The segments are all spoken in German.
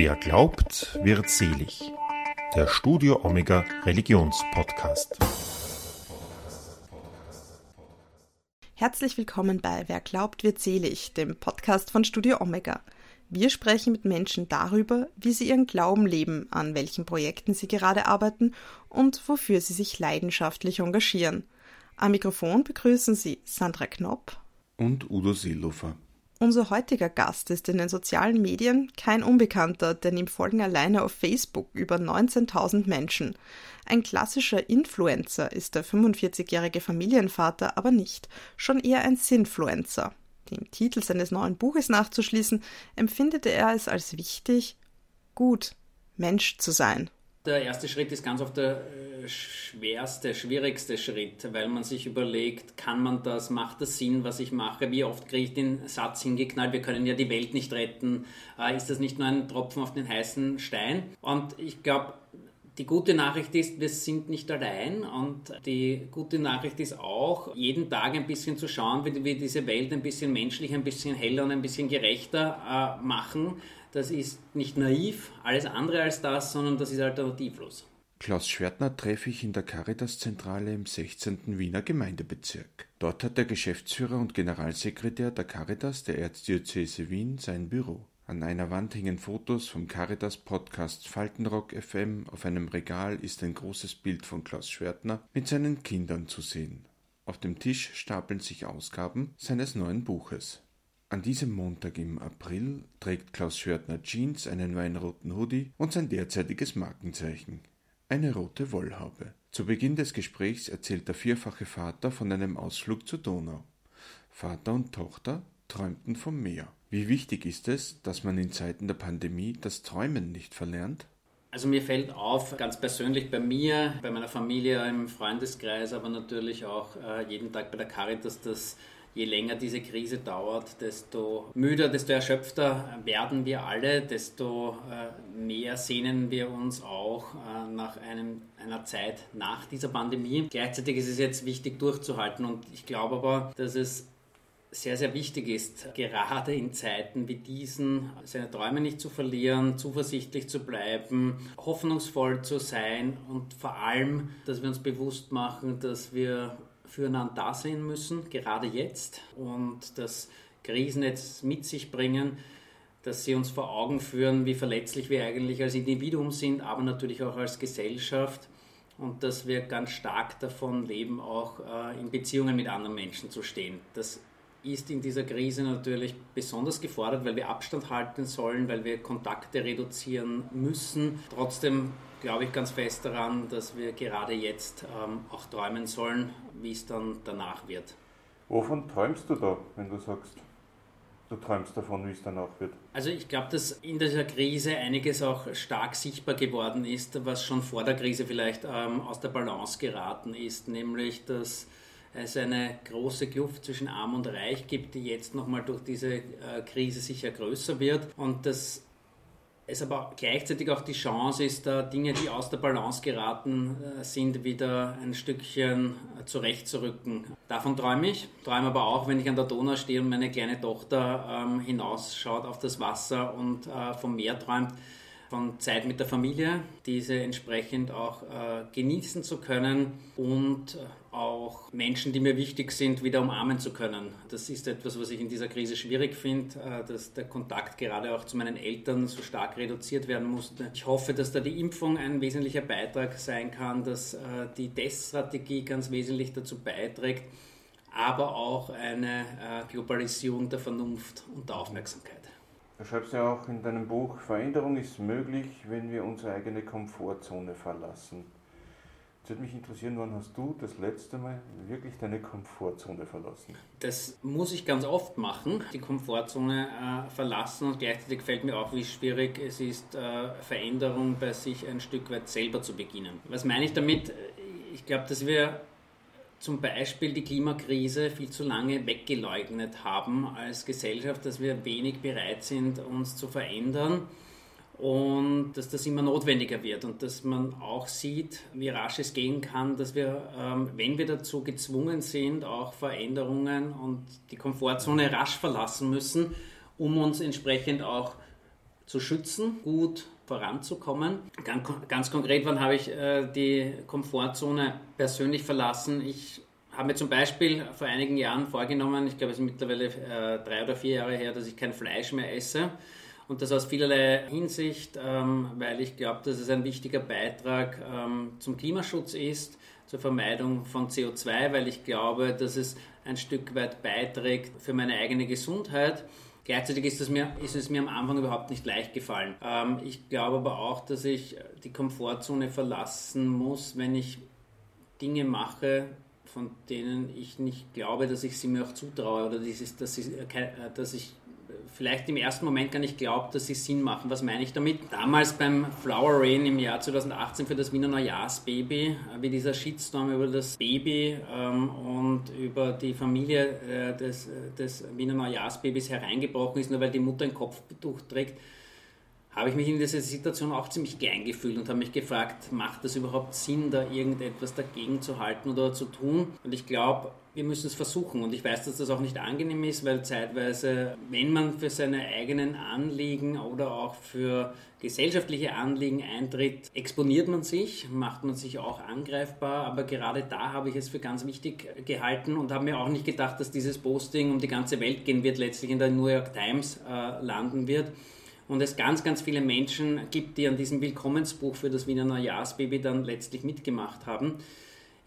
Wer glaubt, wird selig. Der Studio Omega Religionspodcast. Herzlich willkommen bei Wer glaubt, wird selig, dem Podcast von Studio Omega. Wir sprechen mit Menschen darüber, wie sie ihren Glauben leben, an welchen Projekten sie gerade arbeiten und wofür sie sich leidenschaftlich engagieren. Am Mikrofon begrüßen Sie Sandra Knopp und Udo Seelofer. Unser heutiger Gast ist in den sozialen Medien kein Unbekannter, denn ihm folgen alleine auf Facebook über 19.000 Menschen. Ein klassischer Influencer ist der 45-jährige Familienvater aber nicht, schon eher ein Sinfluencer. Dem Titel seines neuen Buches nachzuschließen, empfindete er es als wichtig, gut Mensch zu sein. Der erste Schritt ist ganz oft der äh, schwerste, schwierigste Schritt, weil man sich überlegt, kann man das, macht das Sinn, was ich mache, wie oft kriege ich den Satz hingeknallt, wir können ja die Welt nicht retten, äh, ist das nicht nur ein Tropfen auf den heißen Stein? Und ich glaube, die gute Nachricht ist, wir sind nicht allein und die gute Nachricht ist auch, jeden Tag ein bisschen zu schauen, wie wir diese Welt ein bisschen menschlicher, ein bisschen heller und ein bisschen gerechter äh, machen. Das ist nicht naiv, alles andere als das, sondern das ist alternativlos. Klaus Schwertner treffe ich in der Caritas-Zentrale im 16. Wiener Gemeindebezirk. Dort hat der Geschäftsführer und Generalsekretär der Caritas der Erzdiözese Wien sein Büro. An einer Wand hängen Fotos vom Caritas-Podcast Faltenrock FM. Auf einem Regal ist ein großes Bild von Klaus Schwertner mit seinen Kindern zu sehen. Auf dem Tisch stapeln sich Ausgaben seines neuen Buches. An diesem Montag im April trägt Klaus Schwertner Jeans, einen weinroten Hoodie und sein derzeitiges Markenzeichen, eine rote Wollhaube. Zu Beginn des Gesprächs erzählt der vierfache Vater von einem Ausflug zur Donau. Vater und Tochter träumten vom Meer. Wie wichtig ist es, dass man in Zeiten der Pandemie das Träumen nicht verlernt? Also mir fällt auf, ganz persönlich bei mir, bei meiner Familie, im Freundeskreis, aber natürlich auch äh, jeden Tag bei der Caritas, dass je länger diese Krise dauert, desto müder, desto erschöpfter werden wir alle, desto äh, mehr sehnen wir uns auch äh, nach einem, einer Zeit nach dieser Pandemie. Gleichzeitig ist es jetzt wichtig durchzuhalten und ich glaube aber, dass es sehr, sehr wichtig ist, gerade in Zeiten wie diesen, seine Träume nicht zu verlieren, zuversichtlich zu bleiben, hoffnungsvoll zu sein und vor allem, dass wir uns bewusst machen, dass wir füreinander da sein müssen, gerade jetzt, und dass Krisen jetzt mit sich bringen, dass sie uns vor Augen führen, wie verletzlich wir eigentlich als Individuum sind, aber natürlich auch als Gesellschaft und dass wir ganz stark davon leben, auch äh, in Beziehungen mit anderen Menschen zu stehen. Das ist in dieser Krise natürlich besonders gefordert, weil wir Abstand halten sollen, weil wir Kontakte reduzieren müssen. Trotzdem glaube ich ganz fest daran, dass wir gerade jetzt ähm, auch träumen sollen, wie es dann danach wird. Wovon träumst du da, wenn du sagst, du träumst davon, wie es danach wird? Also ich glaube, dass in dieser Krise einiges auch stark sichtbar geworden ist, was schon vor der Krise vielleicht ähm, aus der Balance geraten ist, nämlich dass es eine große Kluft zwischen Arm und Reich gibt, die jetzt nochmal durch diese äh, Krise sicher größer wird und dass es aber gleichzeitig auch die Chance ist, da Dinge, die aus der Balance geraten äh, sind, wieder ein Stückchen äh, zurechtzurücken. Davon träume ich. Träume aber auch, wenn ich an der Donau stehe und meine kleine Tochter ähm, hinausschaut auf das Wasser und äh, vom Meer träumt, von Zeit mit der Familie, diese entsprechend auch äh, genießen zu können und äh, auch Menschen, die mir wichtig sind, wieder umarmen zu können. Das ist etwas, was ich in dieser Krise schwierig finde, äh, dass der Kontakt gerade auch zu meinen Eltern so stark reduziert werden musste. Ich hoffe, dass da die Impfung ein wesentlicher Beitrag sein kann, dass äh, die Teststrategie ganz wesentlich dazu beiträgt, aber auch eine äh, Globalisierung der Vernunft und der Aufmerksamkeit. Du schreibst ja auch in deinem Buch, Veränderung ist möglich, wenn wir unsere eigene Komfortzone verlassen. Jetzt würde mich interessieren, wann hast du das letzte Mal wirklich deine Komfortzone verlassen? Das muss ich ganz oft machen, die Komfortzone äh, verlassen und gleichzeitig fällt mir auch, wie schwierig es ist, äh, Veränderung bei sich ein Stück weit selber zu beginnen. Was meine ich damit? Ich glaube, dass wir zum Beispiel die Klimakrise viel zu lange weggeleugnet haben als Gesellschaft, dass wir wenig bereit sind, uns zu verändern und dass das immer notwendiger wird und dass man auch sieht, wie rasch es gehen kann, dass wir, ähm, wenn wir dazu gezwungen sind, auch Veränderungen und die Komfortzone rasch verlassen müssen, um uns entsprechend auch zu schützen, gut voranzukommen. Ganz, ganz konkret, wann habe ich äh, die Komfortzone persönlich verlassen? Ich habe mir zum Beispiel vor einigen Jahren vorgenommen, ich glaube es ist mittlerweile äh, drei oder vier Jahre her, dass ich kein Fleisch mehr esse. Und das aus vielerlei Hinsicht, ähm, weil ich glaube, dass es ein wichtiger Beitrag ähm, zum Klimaschutz ist, zur Vermeidung von CO2, weil ich glaube, dass es ein Stück weit beiträgt für meine eigene Gesundheit. Gleichzeitig ist es, mir, ist es mir am Anfang überhaupt nicht leicht gefallen. Ähm, ich glaube aber auch, dass ich die Komfortzone verlassen muss, wenn ich Dinge mache, von denen ich nicht glaube, dass ich sie mir auch zutraue oder dieses, dass, ich, äh, dass ich vielleicht im ersten Moment gar nicht glaubt, dass sie Sinn machen. Was meine ich damit? Damals beim Flower Rain im Jahr 2018 für das Wiener Neujahrsbaby, äh, wie dieser Shitstorm über das Baby ähm, und über die Familie äh, des, äh, des Wiener Neujahrsbabys hereingebrochen ist, nur weil die Mutter ein Kopftuch trägt, habe ich mich in dieser Situation auch ziemlich klein gefühlt und habe mich gefragt, macht das überhaupt Sinn, da irgendetwas dagegen zu halten oder zu tun? Und ich glaube, wir müssen es versuchen. Und ich weiß, dass das auch nicht angenehm ist, weil zeitweise, wenn man für seine eigenen Anliegen oder auch für gesellschaftliche Anliegen eintritt, exponiert man sich, macht man sich auch angreifbar. Aber gerade da habe ich es für ganz wichtig gehalten und habe mir auch nicht gedacht, dass dieses Posting um die ganze Welt gehen wird, letztlich in der New York Times äh, landen wird und es ganz, ganz viele Menschen gibt, die an diesem Willkommensbuch für das Wiener Neujahrsbaby dann letztlich mitgemacht haben.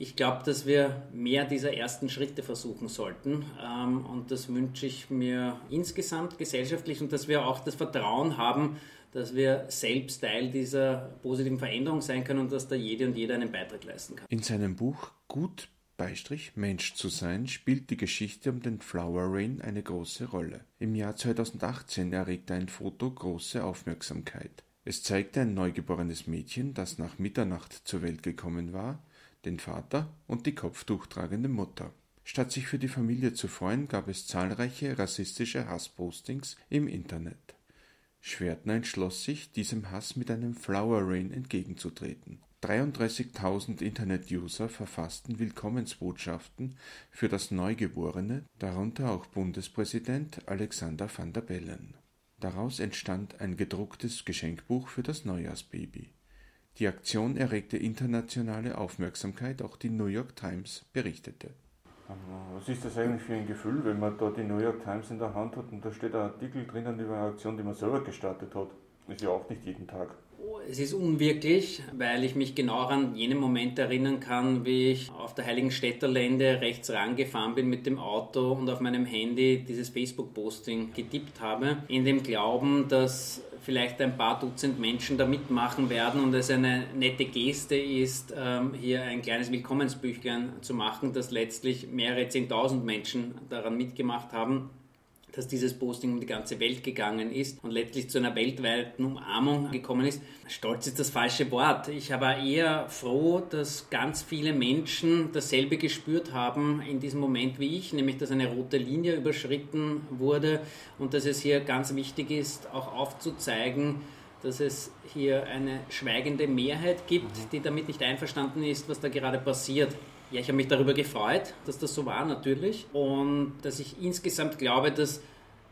Ich glaube, dass wir mehr dieser ersten Schritte versuchen sollten ähm, und das wünsche ich mir insgesamt gesellschaftlich und dass wir auch das Vertrauen haben, dass wir selbst Teil dieser positiven Veränderung sein können und dass da jede und jeder einen Beitrag leisten kann. In seinem Buch Gut Beistrich Mensch zu sein spielt die Geschichte um den Flower Rain eine große Rolle. Im Jahr 2018 erregte ein Foto große Aufmerksamkeit. Es zeigte ein neugeborenes Mädchen, das nach Mitternacht zur Welt gekommen war, den Vater und die kopftuchtragende Mutter. Statt sich für die Familie zu freuen, gab es zahlreiche rassistische Hasspostings im Internet. Schwertner entschloss sich, diesem Hass mit einem Flower Rain entgegenzutreten. 33.000 Internet-User verfassten Willkommensbotschaften für das Neugeborene, darunter auch Bundespräsident Alexander Van der Bellen. Daraus entstand ein gedrucktes Geschenkbuch für das Neujahrsbaby. Die Aktion erregte internationale Aufmerksamkeit, auch die New York Times berichtete. Was ist das eigentlich für ein Gefühl, wenn man da die New York Times in der Hand hat und da steht ein Artikel drinnen über eine Aktion, die man selber gestartet hat? Ist ja auch nicht jeden Tag. Es ist unwirklich, weil ich mich genau an jenen Moment erinnern kann, wie ich auf der Heiligen Städterlände rechts rangefahren bin mit dem Auto und auf meinem Handy dieses Facebook-Posting getippt habe, in dem Glauben, dass vielleicht ein paar Dutzend Menschen da mitmachen werden und es eine nette Geste ist, ähm, hier ein kleines Willkommensbüchlein zu machen, das letztlich mehrere Zehntausend Menschen daran mitgemacht haben dass dieses Posting um die ganze Welt gegangen ist und letztlich zu einer weltweiten Umarmung gekommen ist. Stolz ist das falsche Wort. Ich war eher froh, dass ganz viele Menschen dasselbe gespürt haben in diesem Moment wie ich, nämlich dass eine rote Linie überschritten wurde und dass es hier ganz wichtig ist, auch aufzuzeigen, dass es hier eine schweigende Mehrheit gibt, mhm. die damit nicht einverstanden ist, was da gerade passiert. Ja, ich habe mich darüber gefreut, dass das so war natürlich und dass ich insgesamt glaube, dass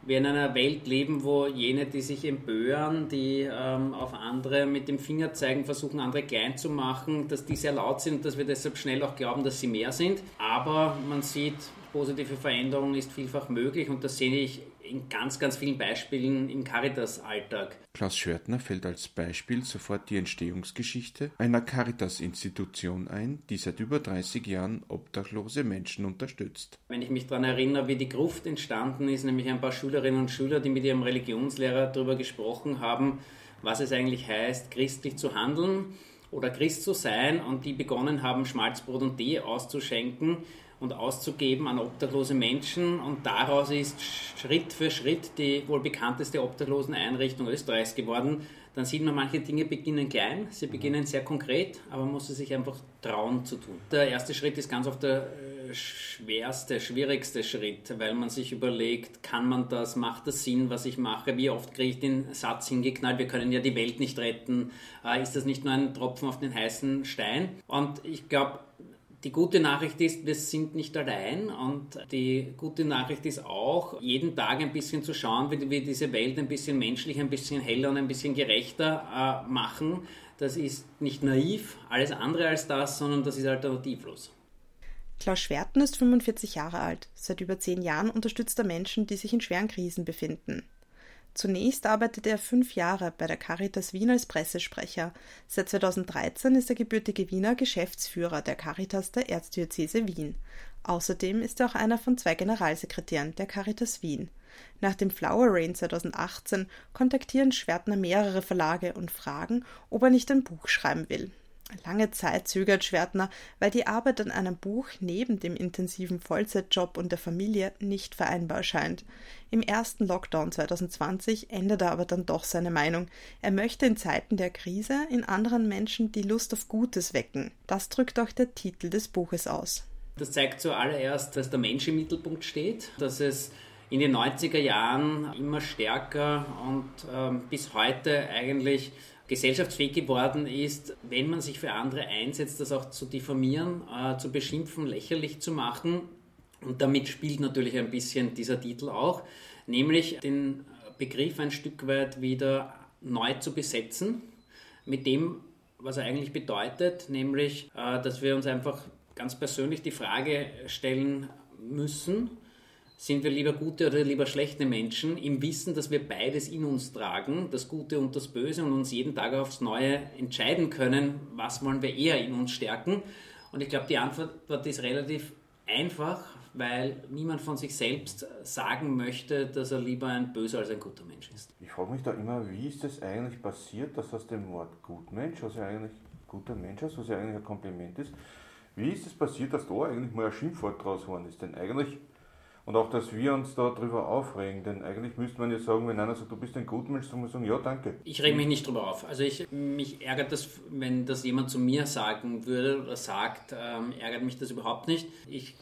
wir in einer Welt leben, wo jene, die sich empören, die ähm, auf andere mit dem Finger zeigen, versuchen, andere klein zu machen, dass die sehr laut sind, dass wir deshalb schnell auch glauben, dass sie mehr sind. Aber man sieht, positive Veränderung ist vielfach möglich und das sehe ich in ganz, ganz vielen Beispielen im Caritas-Alltag. Klaus Schörtner fällt als Beispiel sofort die Entstehungsgeschichte einer Caritas-Institution ein, die seit über 30 Jahren obdachlose Menschen unterstützt. Wenn ich mich daran erinnere, wie die Gruft entstanden ist, nämlich ein paar Schülerinnen und Schüler, die mit ihrem Religionslehrer darüber gesprochen haben, was es eigentlich heißt, christlich zu handeln oder Christ zu sein und die begonnen haben, Schmalzbrot und Tee auszuschenken und auszugeben an obdachlose Menschen. Und daraus ist Schritt für Schritt die wohl bekannteste Obdachloseneinrichtung Österreichs geworden. Dann sieht man, manche Dinge beginnen klein, sie mhm. beginnen sehr konkret, aber man muss sie sich einfach trauen zu tun. Der erste Schritt ist ganz oft der äh, schwerste, schwierigste Schritt, weil man sich überlegt, kann man das, macht das Sinn, was ich mache, wie oft kriege ich den Satz hingeknallt, wir können ja die Welt nicht retten, äh, ist das nicht nur ein Tropfen auf den heißen Stein? Und ich glaube, Die gute Nachricht ist, wir sind nicht allein und die gute Nachricht ist auch, jeden Tag ein bisschen zu schauen, wie wir diese Welt ein bisschen menschlicher, ein bisschen heller und ein bisschen gerechter äh, machen. Das ist nicht naiv, alles andere als das, sondern das ist alternativlos. Klaus Schwerten ist 45 Jahre alt. Seit über zehn Jahren unterstützt er Menschen, die sich in schweren Krisen befinden. Zunächst arbeitete er fünf Jahre bei der Caritas Wien als Pressesprecher. Seit 2013 ist der gebürtige Wiener Geschäftsführer der Caritas der Erzdiözese Wien. Außerdem ist er auch einer von zwei Generalsekretären der Caritas Wien. Nach dem Flower Rain 2018 kontaktieren Schwertner mehrere Verlage und fragen, ob er nicht ein Buch schreiben will. Lange Zeit zögert Schwertner, weil die Arbeit an einem Buch neben dem intensiven Vollzeitjob und der Familie nicht vereinbar scheint. Im ersten Lockdown 2020 ändert er aber dann doch seine Meinung. Er möchte in Zeiten der Krise in anderen Menschen die Lust auf Gutes wecken. Das drückt auch der Titel des Buches aus. Das zeigt zuallererst, dass der Mensch im Mittelpunkt steht, dass es in den 90er Jahren immer stärker und ähm, bis heute eigentlich gesellschaftsfähig geworden ist, wenn man sich für andere einsetzt, das auch zu diffamieren, äh, zu beschimpfen, lächerlich zu machen. Und damit spielt natürlich ein bisschen dieser Titel auch, nämlich den Begriff ein Stück weit wieder neu zu besetzen, mit dem, was er eigentlich bedeutet, nämlich, äh, dass wir uns einfach ganz persönlich die Frage stellen müssen, sind wir lieber gute oder lieber schlechte Menschen, im Wissen, dass wir beides in uns tragen, das Gute und das Böse, und uns jeden Tag aufs Neue entscheiden können, was wollen wir eher in uns stärken. Und ich glaube, die Antwort ist relativ einfach, weil niemand von sich selbst sagen möchte, dass er lieber ein böser als ein guter Mensch ist. Ich frage mich da immer, wie ist das eigentlich passiert, dass aus dem Wort Gutmensch, was ja eigentlich guter Mensch ist, was ja eigentlich ein Kompliment ist, wie ist es passiert, dass da eigentlich mal ein Schimpfwort draus geworden ist? Denn eigentlich und auch, dass wir uns darüber aufregen, denn eigentlich müsste man ja sagen, wenn einer sagt, du bist ein Gutmensch, dann muss man sagen, ja, danke. Ich rege mich nicht darüber auf. Also ich, mich ärgert das, wenn das jemand zu mir sagen würde oder sagt, ähm, ärgert mich das überhaupt nicht. Ich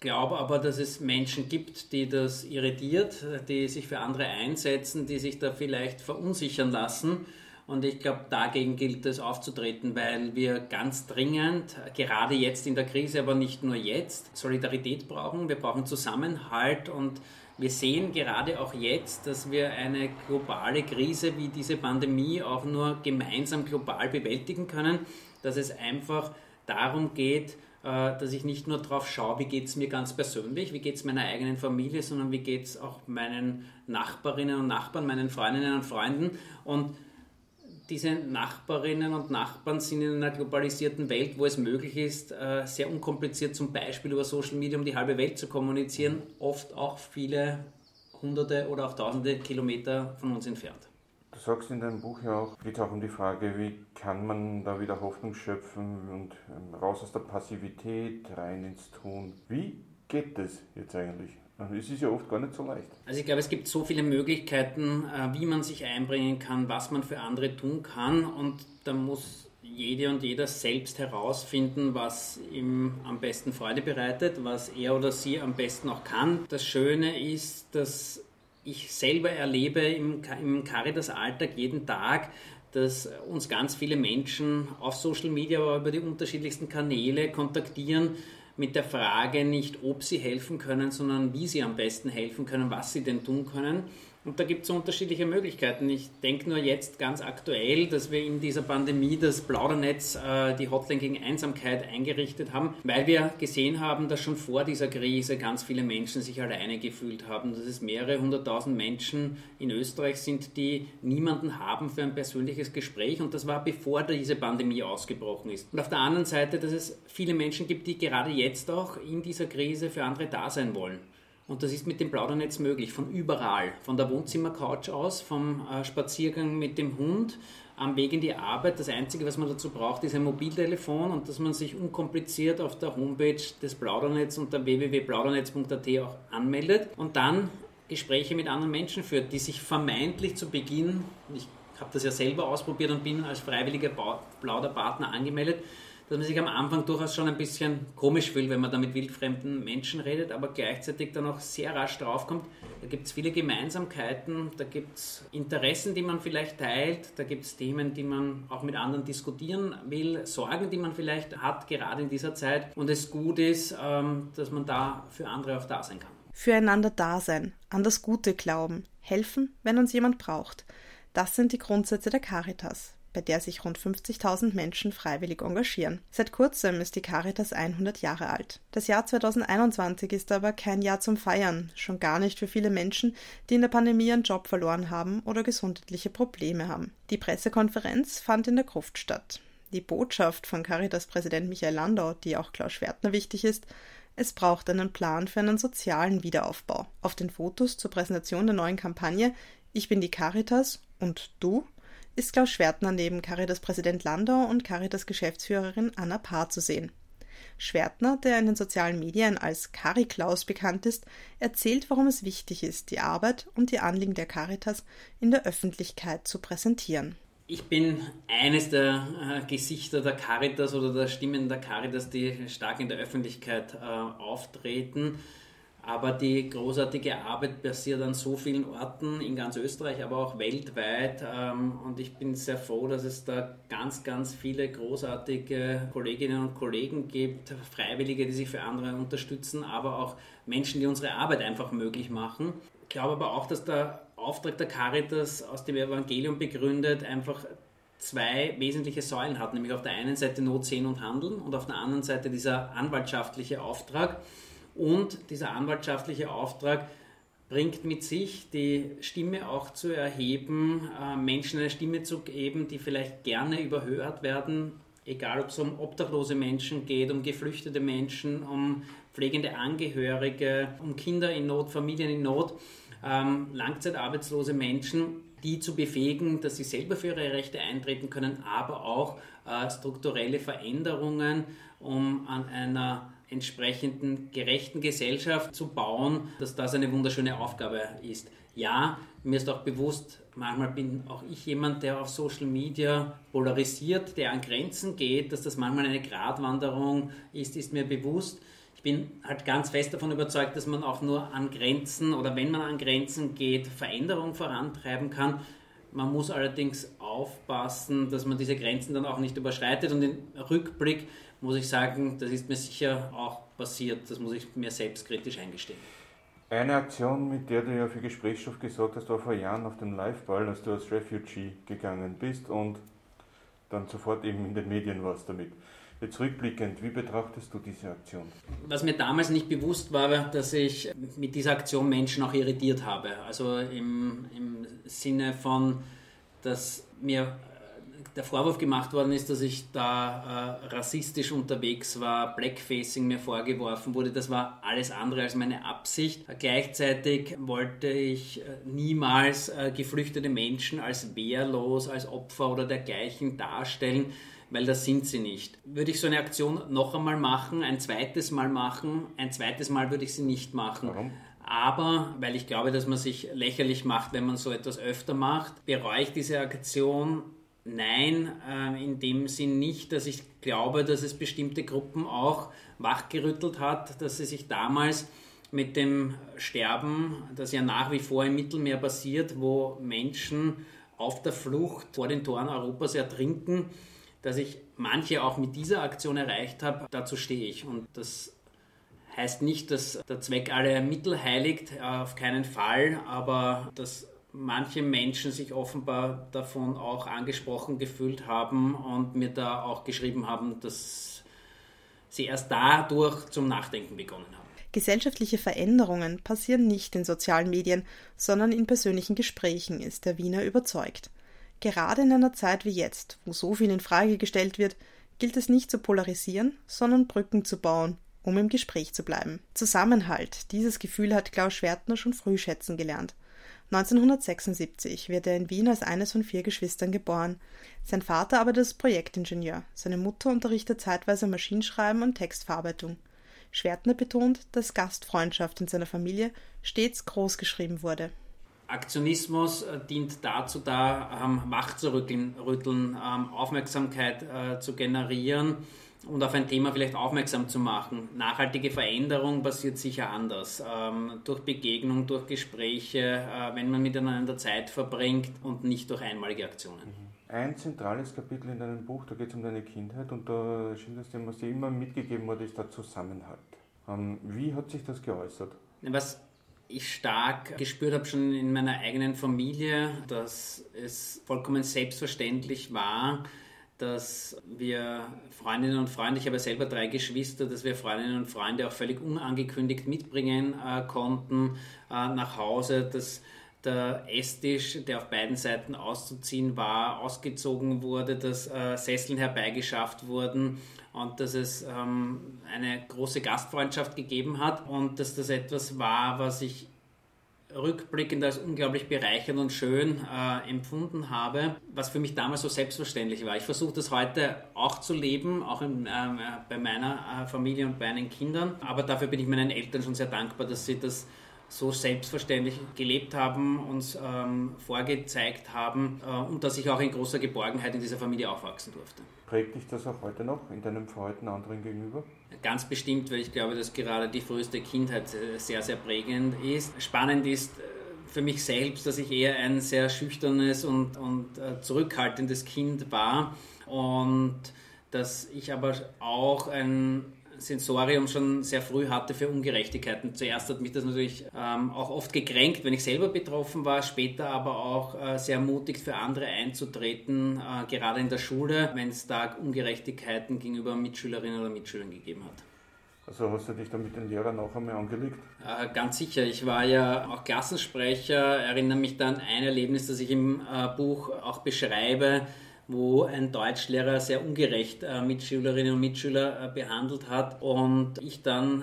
glaube aber, dass es Menschen gibt, die das irritiert, die sich für andere einsetzen, die sich da vielleicht verunsichern lassen und ich glaube, dagegen gilt es aufzutreten, weil wir ganz dringend, gerade jetzt in der Krise, aber nicht nur jetzt, Solidarität brauchen. Wir brauchen Zusammenhalt und wir sehen gerade auch jetzt, dass wir eine globale Krise wie diese Pandemie auch nur gemeinsam global bewältigen können, dass es einfach darum geht, äh, dass ich nicht nur darauf schaue, wie geht es mir ganz persönlich, wie geht es meiner eigenen Familie, sondern wie geht es auch meinen Nachbarinnen und Nachbarn, meinen Freundinnen und Freunden. Und diese Nachbarinnen und Nachbarn sind in einer globalisierten Welt, wo es möglich ist, äh, sehr unkompliziert zum Beispiel über Social Media um die halbe Welt zu kommunizieren, oft auch viele hunderte oder auch tausende Kilometer von uns entfernt. Du sagst in deinem Buch ja auch, geht auch um die Frage, wie kann man da wieder Hoffnung schöpfen und ähm, raus aus der Passivität, rein ins Tun. Wie geht das jetzt eigentlich? Es ist ja oft gar nicht so leicht. Also ich glaube, es gibt so viele Möglichkeiten, äh, wie man sich einbringen kann, was man für andere tun kann und da muss jede und jeder selbst herausfinden, was ihm am besten Freude bereitet, was er oder sie am besten auch kann. Das Schöne ist, dass ich selber erlebe im, Caritas-Alltag jeden Tag, dass uns ganz viele Menschen auf Social Media, aber über die unterschiedlichsten Kanäle kontaktieren mit der Frage nicht, ob sie helfen können, sondern wie sie am besten helfen können, was sie denn tun können. Und da gibt es unterschiedliche Möglichkeiten. Ich denke nur jetzt ganz aktuell, dass wir in dieser Pandemie das Plaudernetz, äh, die Hotline gegen Einsamkeit eingerichtet haben, weil wir gesehen haben, dass schon vor dieser Krise ganz viele Menschen sich alleine gefühlt haben, dass es mehrere hunderttausend Menschen in Österreich sind, die niemanden haben für ein persönliches Gespräch. Und das war bevor diese Pandemie ausgebrochen ist. Und auf der anderen Seite, dass es viele Menschen gibt, die gerade jetzt auch in dieser Krise für andere da sein wollen. Und das ist mit dem Plaudernetz möglich, von überall. Von der Wohnzimmercouch aus, vom äh, Spaziergang mit dem Hund, am Weg in die Arbeit. Das Einzige, was man dazu braucht, ist ein Mobiltelefon und dass man sich unkompliziert auf der Homepage des Plaudernetz unter www.plaudernetz.at auch anmeldet und dann Gespräche mit anderen Menschen führt, die sich vermeintlich zu Beginn, ich habe das ja selber ausprobiert und bin als freiwilliger Plauderpartner angemeldet, dass man sich am Anfang durchaus schon ein bisschen komisch fühlt, wenn man da mit wildfremden Menschen redet, aber gleichzeitig dann auch sehr rasch draufkommt, da gibt es viele Gemeinsamkeiten, da gibt es Interessen, die man vielleicht teilt, da gibt es Themen, die man auch mit anderen diskutieren will, Sorgen, die man vielleicht hat, gerade in dieser Zeit und es gut ist, ähm, dass man da für andere auch da sein kann. Füreinander da sein, an das Gute glauben, helfen, wenn uns jemand braucht. Das sind die Grundsätze der Caritas bei der sich rund 50.000 Menschen freiwillig engagieren. Seit kurzem ist die Caritas 100 Jahre alt. Das Jahr 2021 ist aber kein Jahr zum Feiern, schon gar nicht für viele Menschen, die in der Pandemie ihren Job verloren haben oder gesundheitliche Probleme haben. Die Pressekonferenz fand in der Gruft statt. Die Botschaft von Caritas-Präsident Michael Landau, die auch Klaus Schwertner wichtig ist, es braucht einen Plan für einen sozialen Wiederaufbau. Auf den Fotos zur Präsentation der neuen Kampagne Ich bin die Caritas und du ist Klaus Schwertner neben Caritas-Präsident Landau und Caritas-Geschäftsführerin Anna Paar zu sehen. Schwertner, der in den sozialen Medien als Cari-Klaus bekannt ist, erzählt, warum es wichtig ist, die Arbeit und die Anliegen der Caritas in der Öffentlichkeit zu präsentieren. Ich bin eines der äh, Gesichter der Caritas oder der Stimmen der Caritas, die stark in der Öffentlichkeit äh, auftreten. Aber die großartige Arbeit passiert an so vielen Orten in ganz Österreich, aber auch weltweit. Ähm, und ich bin sehr froh, dass es da ganz, ganz viele großartige Kolleginnen und Kollegen gibt, Freiwillige, die sich für andere unterstützen, aber auch Menschen, die unsere Arbeit einfach möglich machen. Ich glaube aber auch, dass der Auftrag der Caritas aus dem Evangelium begründet einfach zwei wesentliche Säulen hat, nämlich auf der einen Seite Not, Sehen und Handeln und auf der anderen Seite dieser anwaltschaftliche Auftrag. Und dieser anwaltschaftliche Auftrag bringt mit sich, die Stimme auch zu erheben, äh, Menschen eine Stimme zu geben, die vielleicht gerne überhört werden, egal ob es um obdachlose Menschen geht, um geflüchtete Menschen, um pflegende Angehörige, um Kinder in Not, Familien in Not, ähm, langzeitarbeitslose Menschen, die zu befähigen, dass sie selber für ihre Rechte eintreten können, aber auch äh, strukturelle Veränderungen, um an einer entsprechenden gerechten Gesellschaft zu bauen, dass das eine wunderschöne Aufgabe ist. Ja, mir ist auch bewusst, manchmal bin auch ich jemand, der auf Social Media polarisiert, der an Grenzen geht, dass das manchmal eine Gratwanderung ist, ist mir bewusst. Ich bin halt ganz fest davon überzeugt, dass man auch nur an Grenzen oder wenn man an Grenzen geht, Veränderung vorantreiben kann. Man muss allerdings aufpassen, dass man diese Grenzen dann auch nicht überschreitet und im Rückblick muss ich sagen, das ist mir sicher auch passiert. Das muss ich mir selbstkritisch eingestehen. Eine Aktion, mit der du ja für Gesprächsstoff gesorgt hast, war vor Jahren auf dem Liveball, als du als Refugee gegangen bist und dann sofort eben in den Medien warst damit. Jetzt rückblickend, wie betrachtest du diese Aktion? Was mir damals nicht bewusst war, dass ich mit dieser Aktion Menschen auch irritiert habe. Also im, im Sinne von, dass mir der Vorwurf gemacht worden ist, dass ich da äh, rassistisch unterwegs war, Blackfacing mir vorgeworfen wurde. Das war alles andere als meine Absicht. Gleichzeitig wollte ich äh, niemals äh, geflüchtete Menschen als wehrlos, als Opfer oder dergleichen darstellen, weil das sind sie nicht. Würde ich so eine Aktion noch einmal machen, ein zweites Mal machen, ein zweites Mal würde ich sie nicht machen. Warum? Aber, weil ich glaube, dass man sich lächerlich macht, wenn man so etwas öfter macht, bereue ich diese Aktion Nein, äh, in dem Sinn nicht, dass ich glaube, dass es bestimmte Gruppen auch wachgerüttelt hat, dass sie sich damals mit dem Sterben, das ja nach wie vor im Mittelmeer passiert, wo Menschen auf der Flucht vor den Toren Europas ertrinken, dass ich manche auch mit dieser Aktion erreicht habe, dazu stehe ich. Und das heißt nicht, dass der Zweck alle Mittel heiligt, auf keinen Fall, aber das manche Menschen sich offenbar davon auch angesprochen gefühlt haben und mir da auch geschrieben haben, dass sie erst dadurch zum Nachdenken begonnen haben. Gesellschaftliche Veränderungen passieren nicht in sozialen Medien, sondern in persönlichen Gesprächen, ist der Wiener überzeugt. Gerade in einer Zeit wie jetzt, wo so viel in Frage gestellt wird, gilt es nicht zu polarisieren, sondern Brücken zu bauen, um im Gespräch zu bleiben. Zusammenhalt, dieses Gefühl hat Klaus Schwertner schon früh schätzen gelernt. 1976 wird er in Wien als eines von vier Geschwistern geboren. Sein Vater arbeitet als Projektingenieur, seine Mutter unterrichtet zeitweise Maschinenschreiben und Textverarbeitung. Schwertner betont, dass Gastfreundschaft in seiner Familie stets großgeschrieben wurde. Aktionismus äh, dient dazu, da ähm, Macht zu rütteln, rütteln ähm, Aufmerksamkeit äh, zu generieren und auf ein Thema vielleicht aufmerksam zu machen. Nachhaltige Veränderung passiert sicher anders. Ähm, durch Begegnung, durch Gespräche, äh, wenn man miteinander Zeit verbringt und nicht durch einmalige Aktionen. Mhm. Ein zentrales Kapitel in deinem Buch, da geht es um deine Kindheit und da schilderst du, was dir immer mitgegeben wurde, ist der Zusammenhalt. Ähm, wie hat sich das geäußert? Was ich stark gespürt habe schon in meiner eigenen Familie, dass es vollkommen selbstverständlich war, dass wir Freundinnen und Freunde, ich habe selber drei Geschwister, dass wir Freundinnen und Freunde auch völlig unangekündigt mitbringen äh, konnten äh, nach Hause, dass der Esstisch, der auf beiden Seiten auszuziehen war, ausgezogen wurde, dass äh, Sesseln herbeigeschafft wurden und dass es ähm, eine große Gastfreundschaft gegeben hat und dass das etwas war, was ich rückblickend als unglaublich bereichernd und schön äh, empfunden habe, was für mich damals so selbstverständlich war. Ich versuche das heute auch zu leben, auch in, äh, bei meiner äh, Familie und bei meinen Kindern, aber dafür bin ich meinen Eltern schon sehr dankbar, dass sie das so selbstverständlich gelebt haben, uns ähm, vorgezeigt haben äh, und dass ich auch in großer Geborgenheit in dieser Familie aufwachsen durfte. Prägt dich das auch heute noch in deinem Verhalten anderen gegenüber? Ganz bestimmt, weil ich glaube, dass gerade die früheste Kindheit äh, sehr, sehr prägend ist. Spannend ist äh, für mich selbst, dass ich eher ein sehr schüchternes und, und äh, zurückhaltendes Kind war und dass ich aber auch ein Sensorium schon sehr früh hatte für Ungerechtigkeiten. Zuerst hat mich das natürlich ähm, auch oft gekränkt, wenn ich selber betroffen war, später aber auch äh, sehr ermutigt für andere einzutreten, äh, gerade in der Schule, wenn es da Ungerechtigkeiten gegenüber Mitschülerinnen oder Mitschülern gegeben hat. Also hast du dich da mit den Lehrern auch einmal angelegt? Äh, ganz sicher. Ich war ja auch Klassensprecher, erinnere mich dann an ein Erlebnis, das ich im äh, Buch auch beschreibe wo ein Deutschlehrer sehr ungerecht äh, Mitschülerinnen und Mitschüler äh, behandelt hat und ich dann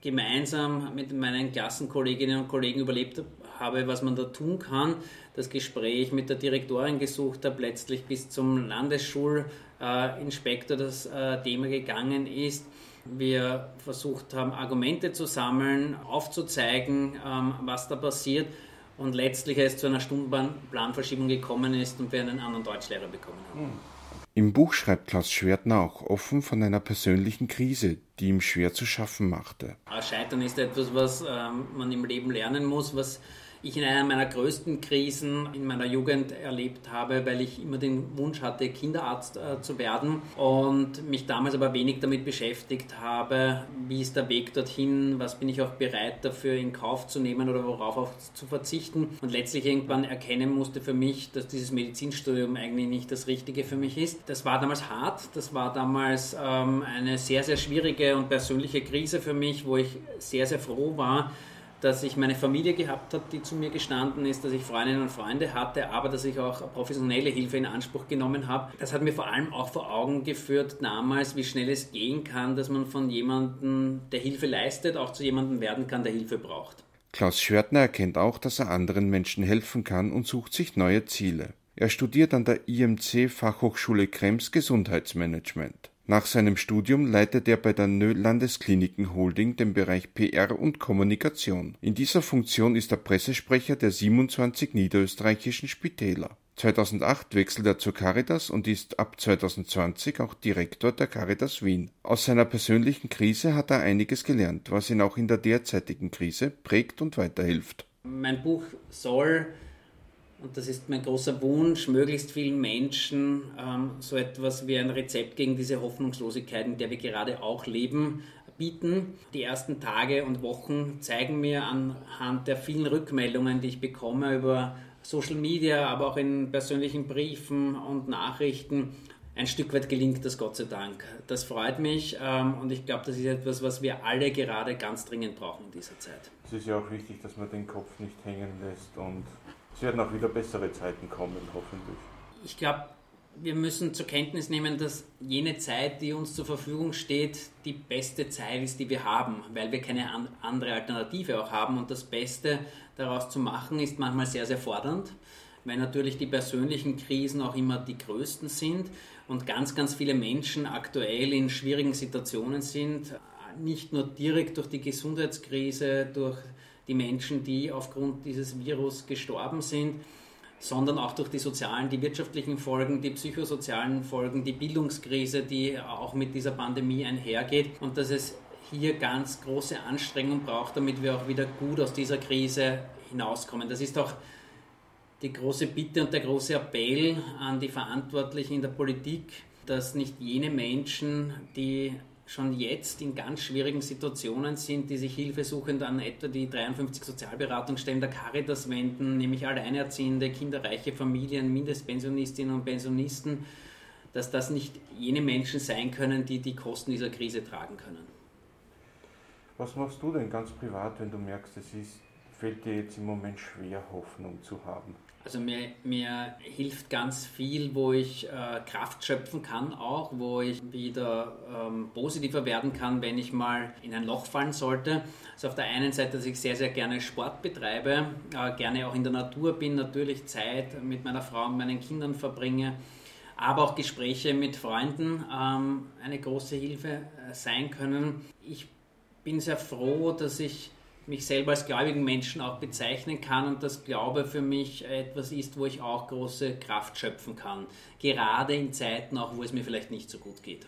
gemeinsam mit meinen Klassenkolleginnen und Kollegen überlebt habe, was man da tun kann. Das Gespräch mit der Direktorin gesucht habe, letztlich bis zum Landesschulinspektor das äh, Thema gegangen ist. Wir versucht haben, Argumente zu sammeln, aufzuzeigen, ähm, was da passiert und letztlich es zu einer Stundenplanverschiebung gekommen ist und wir einen anderen Deutschlehrer bekommen haben. Im Buch schreibt Klaus Schwertner auch offen von einer persönlichen Krise, die ihm schwer zu schaffen machte. Scheitern ist etwas, was ähm, man im Leben lernen muss, was ich in einer meiner größten Krisen in meiner Jugend erlebt habe, weil ich immer den Wunsch hatte, Kinderarzt äh, zu werden und mich damals aber wenig damit beschäftigt habe, wie ist der Weg dorthin, was bin ich auch bereit dafür in Kauf zu nehmen oder worauf auch zu verzichten und letztlich irgendwann erkennen musste für mich, dass dieses Medizinstudium eigentlich nicht das Richtige für mich ist. Das war damals hart, das war damals ähm, eine sehr, sehr schwierige und persönliche Krise für mich, wo ich sehr, sehr froh war, dass ich meine Familie gehabt habe, die zu mir gestanden ist, dass ich Freundinnen und Freunde hatte, aber dass ich auch professionelle Hilfe in Anspruch genommen habe. Das hat mir vor allem auch vor Augen geführt damals, wie schnell es gehen kann, dass man von jemandem, der Hilfe leistet, auch zu jemandem werden kann, der Hilfe braucht. Klaus Schwertner erkennt auch, dass er anderen Menschen helfen kann und sucht sich neue Ziele. Er studiert an der IMC Fachhochschule Krems Gesundheitsmanagement. Nach seinem Studium leitet er bei der Nö Landeskliniken Holding den Bereich PR und Kommunikation. In dieser Funktion ist er Pressesprecher der 27 niederösterreichischen Spitäler. 2008 wechselt er zur Caritas und ist ab 2020 auch Direktor der Caritas Wien. Aus seiner persönlichen Krise hat er einiges gelernt, was ihn auch in der derzeitigen Krise prägt und weiterhilft. Mein Buch soll und das ist mein großer Wunsch, möglichst vielen Menschen ähm, so etwas wie ein Rezept gegen diese Hoffnungslosigkeit, in der wir gerade auch leben, bieten. Die ersten Tage und Wochen zeigen mir anhand der vielen Rückmeldungen, die ich bekomme über Social Media, aber auch in persönlichen Briefen und Nachrichten, ein Stück weit gelingt das Gott sei Dank. Das freut mich ähm, und ich glaube, das ist etwas, was wir alle gerade ganz dringend brauchen in dieser Zeit. Es ist ja auch wichtig, dass man den Kopf nicht hängen lässt und es werden auch wieder bessere Zeiten kommen, hoffentlich. Ich glaube, wir müssen zur Kenntnis nehmen, dass jene Zeit, die uns zur Verfügung steht, die beste Zeit ist, die wir haben, weil wir keine andere Alternative auch haben. Und das Beste daraus zu machen, ist manchmal sehr, sehr fordernd, weil natürlich die persönlichen Krisen auch immer die größten sind und ganz, ganz viele Menschen aktuell in schwierigen Situationen sind, nicht nur direkt durch die Gesundheitskrise, durch die Menschen, die aufgrund dieses Virus gestorben sind, sondern auch durch die sozialen, die wirtschaftlichen Folgen, die psychosozialen Folgen, die Bildungskrise, die auch mit dieser Pandemie einhergeht und dass es hier ganz große Anstrengungen braucht, damit wir auch wieder gut aus dieser Krise hinauskommen. Das ist auch die große Bitte und der große Appell an die Verantwortlichen in der Politik, dass nicht jene Menschen, die schon jetzt in ganz schwierigen Situationen sind, die sich hilfesuchend an etwa die 53 Sozialberatungsstellen der Caritas wenden, nämlich alleinerziehende, kinderreiche Familien, Mindestpensionistinnen und Pensionisten, dass das nicht jene Menschen sein können, die die Kosten dieser Krise tragen können. Was machst du denn ganz privat, wenn du merkst, es ist, fällt dir jetzt im Moment schwer, Hoffnung zu haben? Also mir, mir hilft ganz viel, wo ich äh, Kraft schöpfen kann, auch wo ich wieder ähm, positiver werden kann, wenn ich mal in ein Loch fallen sollte. Also auf der einen Seite, dass ich sehr, sehr gerne Sport betreibe, äh, gerne auch in der Natur bin, natürlich Zeit mit meiner Frau und meinen Kindern verbringe, aber auch Gespräche mit Freunden ähm, eine große Hilfe äh, sein können. Ich bin sehr froh, dass ich mich selber als gläubigen Menschen auch bezeichnen kann und dass Glaube für mich etwas ist, wo ich auch große Kraft schöpfen kann. Gerade in Zeiten auch, wo es mir vielleicht nicht so gut geht.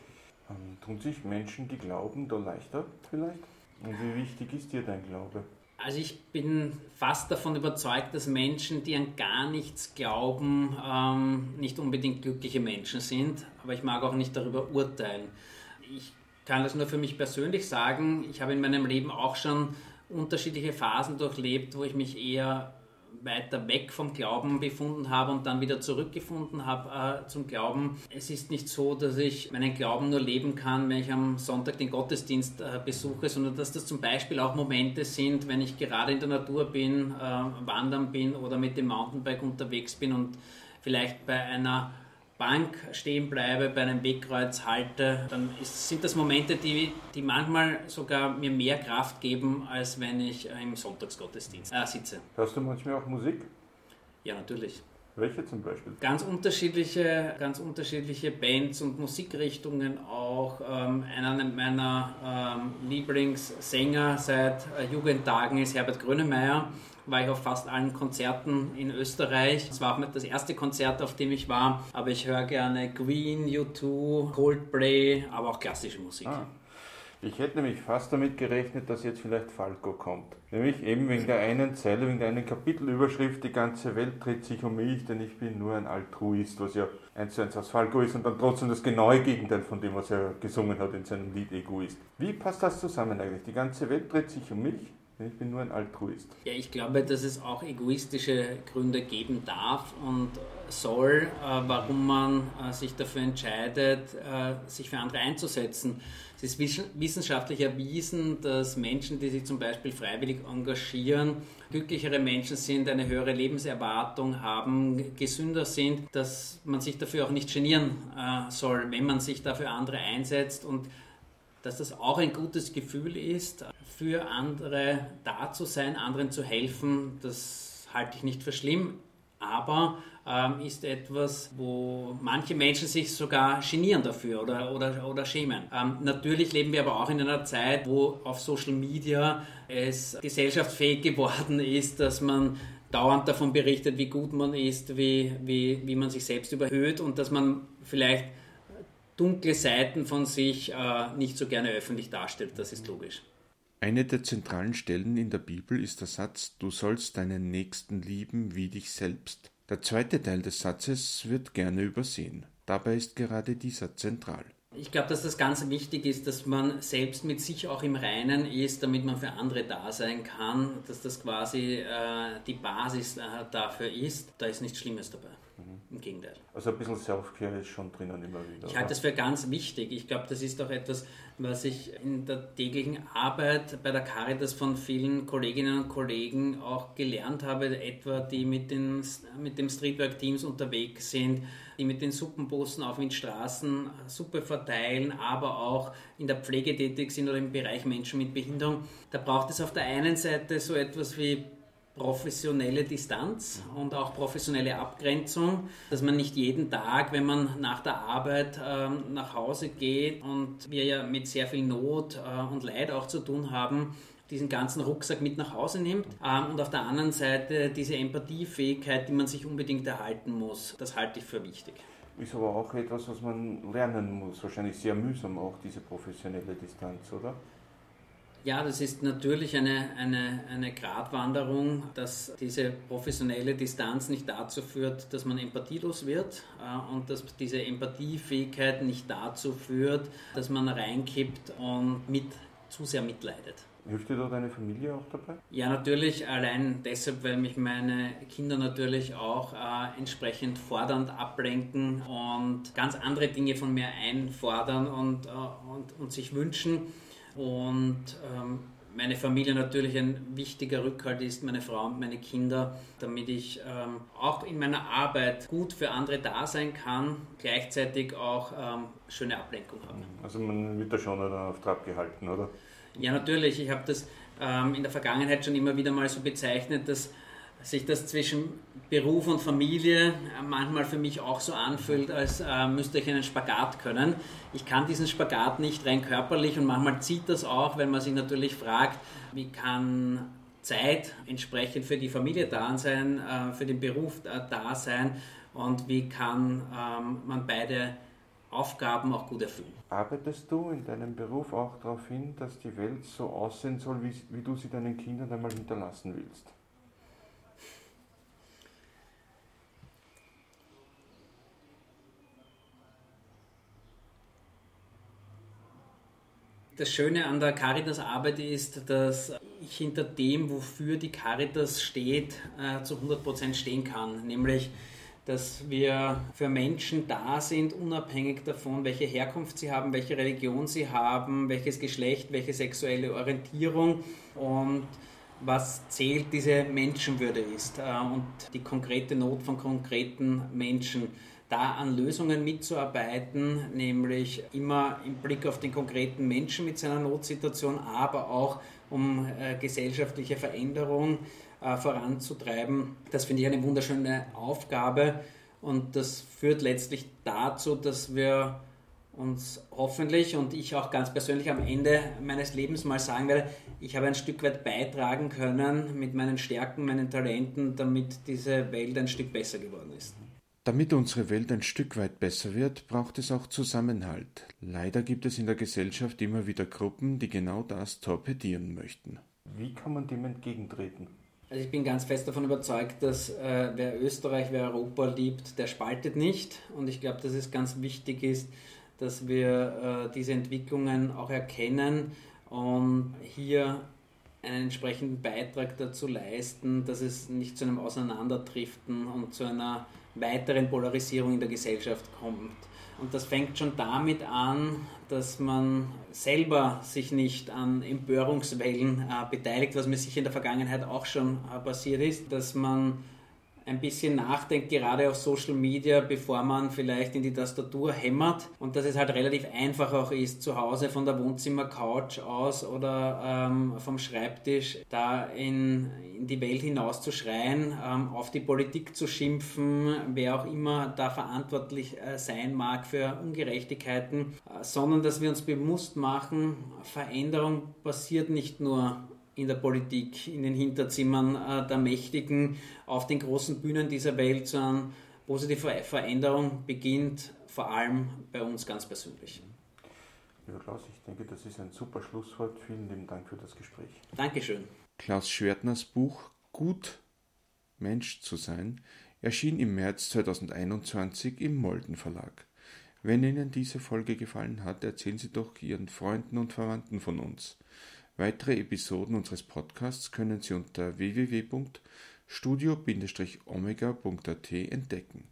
Ähm, tun sich Menschen, die glauben, da leichter vielleicht? Und wie wichtig ist dir dein Glaube? Also ich bin fast davon überzeugt, dass Menschen, die an gar nichts glauben, ähm, nicht unbedingt glückliche Menschen sind. Aber ich mag auch nicht darüber urteilen. Ich kann das nur für mich persönlich sagen. Ich habe in meinem Leben auch schon unterschiedliche Phasen durchlebt, wo ich mich eher weiter weg vom Glauben befunden habe und dann wieder zurückgefunden habe äh, zum Glauben. Es ist nicht so, dass ich meinen Glauben nur leben kann, wenn ich am Sonntag den Gottesdienst äh, besuche, sondern dass das zum Beispiel auch Momente sind, wenn ich gerade in der Natur bin, äh, wandern bin oder mit dem Mountainbike unterwegs bin und vielleicht bei einer Bank stehen bleibe, bei einem Wegkreuz halte, dann ist, sind das Momente, die, die manchmal sogar mir mehr Kraft geben, als wenn ich im Sonntagsgottesdienst äh, sitze. Hörst du manchmal auch Musik? Ja, natürlich. Welche zum Beispiel? Ganz unterschiedliche, ganz unterschiedliche Bands und Musikrichtungen auch. Ähm, einer meiner ähm, Lieblingssänger seit äh, Jugendtagen ist Herbert Grönemeyer war ich auf fast allen Konzerten in Österreich. Es war auch nicht das erste Konzert, auf dem ich war, aber ich höre gerne Queen, U2, Coldplay, aber auch klassische Musik. Ah. Ich hätte nämlich fast damit gerechnet, dass jetzt vielleicht Falco kommt. Nämlich eben wegen der einen Zeile, wegen der einen Kapitelüberschrift, die ganze Welt dreht sich um mich, denn ich bin nur ein Altruist, was ja eins zu eins aus Falco ist und dann trotzdem das genaue Gegenteil von dem, was er gesungen hat in seinem Lied Egoist. Wie passt das zusammen eigentlich? Die ganze Welt dreht sich um mich, ich bin nur ein Altruist. Ja, ich glaube, dass es auch egoistische Gründe geben darf und soll, äh, warum man äh, sich dafür entscheidet, äh, sich für andere einzusetzen. Es ist wissenschaftlich erwiesen, dass Menschen, die sich zum Beispiel freiwillig engagieren, glücklichere Menschen sind, eine höhere Lebenserwartung haben, gesünder sind, dass man sich dafür auch nicht genieren soll, wenn man sich dafür andere einsetzt und dass das auch ein gutes Gefühl ist, für andere da zu sein, anderen zu helfen, das halte ich nicht für schlimm, aber ähm, ist etwas, wo manche Menschen sich sogar genieren dafür oder, oder, oder schämen. Ähm, natürlich leben wir aber auch in einer Zeit, wo auf Social Media es gesellschaftsfähig geworden ist, dass man dauernd davon berichtet, wie gut man ist, wie, wie, wie man sich selbst überhöht und dass man vielleicht dunkle Seiten von sich äh, nicht so gerne öffentlich darstellt. Das ist logisch. Eine der zentralen Stellen in der Bibel ist der Satz Du sollst deinen Nächsten lieben wie dich selbst. Der zweite Teil des Satzes wird gerne übersehen. Dabei ist gerade dieser zentral. Ich glaube, dass das ganz wichtig ist, dass man selbst mit sich auch im Reinen ist, damit man für andere da sein kann, dass das quasi äh, die Basis äh, dafür ist. Da ist nichts Schlimmes dabei. Mhm. Im Gegenteil. Also ein bisschen Self-Care ist schon drinnen immer wieder. Ich halte das für ganz wichtig. Ich glaube, das ist auch etwas, was ich in der täglichen Arbeit bei der Caritas von vielen Kolleginnen und Kollegen auch gelernt habe, etwa die mit, den, mit dem Streetwork-Teams unterwegs sind, die mit den Suppenbussen auf den Straßen Suppe verteilen, aber auch in der Pflege tätig sind oder im Bereich Menschen mit Behinderung. Da braucht es auf der einen Seite so etwas wie professionelle Distanz und auch professionelle Abgrenzung, dass man nicht jeden Tag, wenn man nach der Arbeit ähm, nach Hause geht und wir ja mit sehr viel Not äh, und Leid auch zu tun haben, diesen ganzen Rucksack mit nach Hause nimmt ähm, und auf der anderen Seite diese Empathiefähigkeit, die man sich unbedingt erhalten muss. Das halte ich für wichtig. Ist aber auch etwas, was man lernen muss, wahrscheinlich sehr mühsam auch diese professionelle Distanz, oder? Ja, das ist natürlich eine, eine, eine Gratwanderung, dass diese professionelle Distanz nicht dazu führt, dass man empathielos wird äh, und dass diese Empathiefähigkeit nicht dazu führt, dass man reinkippt und mit, zu sehr mitleidet. Hilft dir da deine Familie auch dabei? Ja, natürlich, allein deshalb, weil mich meine Kinder natürlich auch äh, entsprechend fordernd ablenken und ganz andere Dinge von mir einfordern und, äh, und, und sich wünschen und ähm, meine Familie natürlich ein wichtiger Rückhalt ist, meine Frau und meine Kinder, damit ich ähm, auch in meiner Arbeit gut für andere da sein kann, gleichzeitig auch ähm, schöne Ablenkung habe. Also man wird da schon auf Trab gehalten, oder? Ja, natürlich. Ich habe das ähm, in der Vergangenheit schon immer wieder mal so bezeichnet, dass sich das zwischen Beruf und Familie manchmal für mich auch so anfühlt, als äh, müsste ich einen Spagat können. Ich kann diesen Spagat nicht rein körperlich und manchmal zieht das auch, wenn man sich natürlich fragt, wie kann Zeit entsprechend für die Familie da sein, äh, für den Beruf äh, da sein und wie kann ähm, man beide Aufgaben auch gut erfüllen. Arbeitest du in deinem Beruf auch darauf hin, dass die Welt so aussehen soll, wie, wie du sie deinen Kindern einmal hinterlassen willst? Das Schöne an der Caritas-Arbeit ist, dass ich hinter dem, wofür die Caritas steht, äh, zu 100% stehen kann. Nämlich, dass wir für Menschen da sind, unabhängig davon, welche Herkunft sie haben, welche Religion sie haben, welches Geschlecht, welche sexuelle Orientierung und was zählt diese Menschenwürde ist äh, und die konkrete Not von konkreten Menschen da an Lösungen mitzuarbeiten, nämlich immer im Blick auf den konkreten Menschen mit seiner Notsituation, aber auch um äh, gesellschaftliche Veränderung äh, voranzutreiben. Das finde ich eine wunderschöne Aufgabe und das führt letztlich dazu, dass wir uns hoffentlich und ich auch ganz persönlich am Ende meines Lebens mal sagen werde, ich habe ein Stück weit beitragen können mit meinen Stärken, meinen Talenten, damit diese Welt ein Stück besser geworden ist. Damit unsere Welt ein Stück weit besser wird, braucht es auch Zusammenhalt. Leider gibt es in der Gesellschaft immer wieder Gruppen, die genau das torpedieren möchten. Wie kann man dem entgegentreten? Also ich bin ganz fest davon überzeugt, dass äh, wer Österreich, wer Europa liebt, der spaltet nicht. Und ich glaube, dass es ganz wichtig ist, dass wir äh, diese Entwicklungen auch erkennen und hier einen entsprechenden Beitrag dazu leisten, dass es nicht zu einem Auseinanderdriften und zu einer weiteren Polarisierung in der Gesellschaft kommt. Und das fängt schon damit an, dass man selber sich nicht an Empörungswellen äh, beteiligt, was mir sicher in der Vergangenheit auch schon äh, passiert ist, dass man ein bisschen nachdenkt, gerade auf Social Media, bevor man vielleicht in die Tastatur hämmert. Und dass es halt relativ einfach auch ist, zu Hause von der Wohnzimmercouch aus oder ähm, vom Schreibtisch da in, in die Welt hinaus zu schreien, ähm, auf die Politik zu schimpfen, wer auch immer da verantwortlich äh, sein mag für Ungerechtigkeiten, äh, sondern dass wir uns bewusst machen, Veränderung passiert nicht nur in der Politik, in den Hinterzimmern äh, der Mächtigen, auf den großen Bühnen dieser Welt, sondern positive Veränderung beginnt vor allem bei uns ganz persönlich. Lieber Klaus, ich denke, das ist ein super Schlusswort. Vielen lieben Dank für das Gespräch. Dankeschön. Klaus Schwertners Buch Gut Mensch zu sein erschien im März 2021 im Molden Verlag. Wenn Ihnen diese Folge gefallen hat, erzählen Sie doch Ihren Freunden und Verwandten von uns. Weitere Episoden unseres Podcasts können Sie unter www.studio-omega.at entdecken.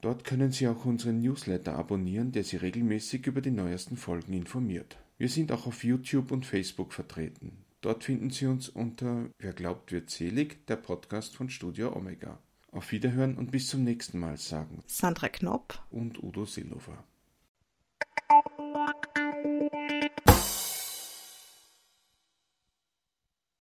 Dort können Sie auch unseren Newsletter abonnieren, der Sie regelmäßig über die neuesten Folgen informiert. Wir sind auch auf YouTube und Facebook vertreten. Dort finden Sie uns unter Wer glaubt wird selig, der Podcast von Studio Omega. Auf Wiederhören und bis zum nächsten Mal sagen Sandra Knopp und Udo Silova.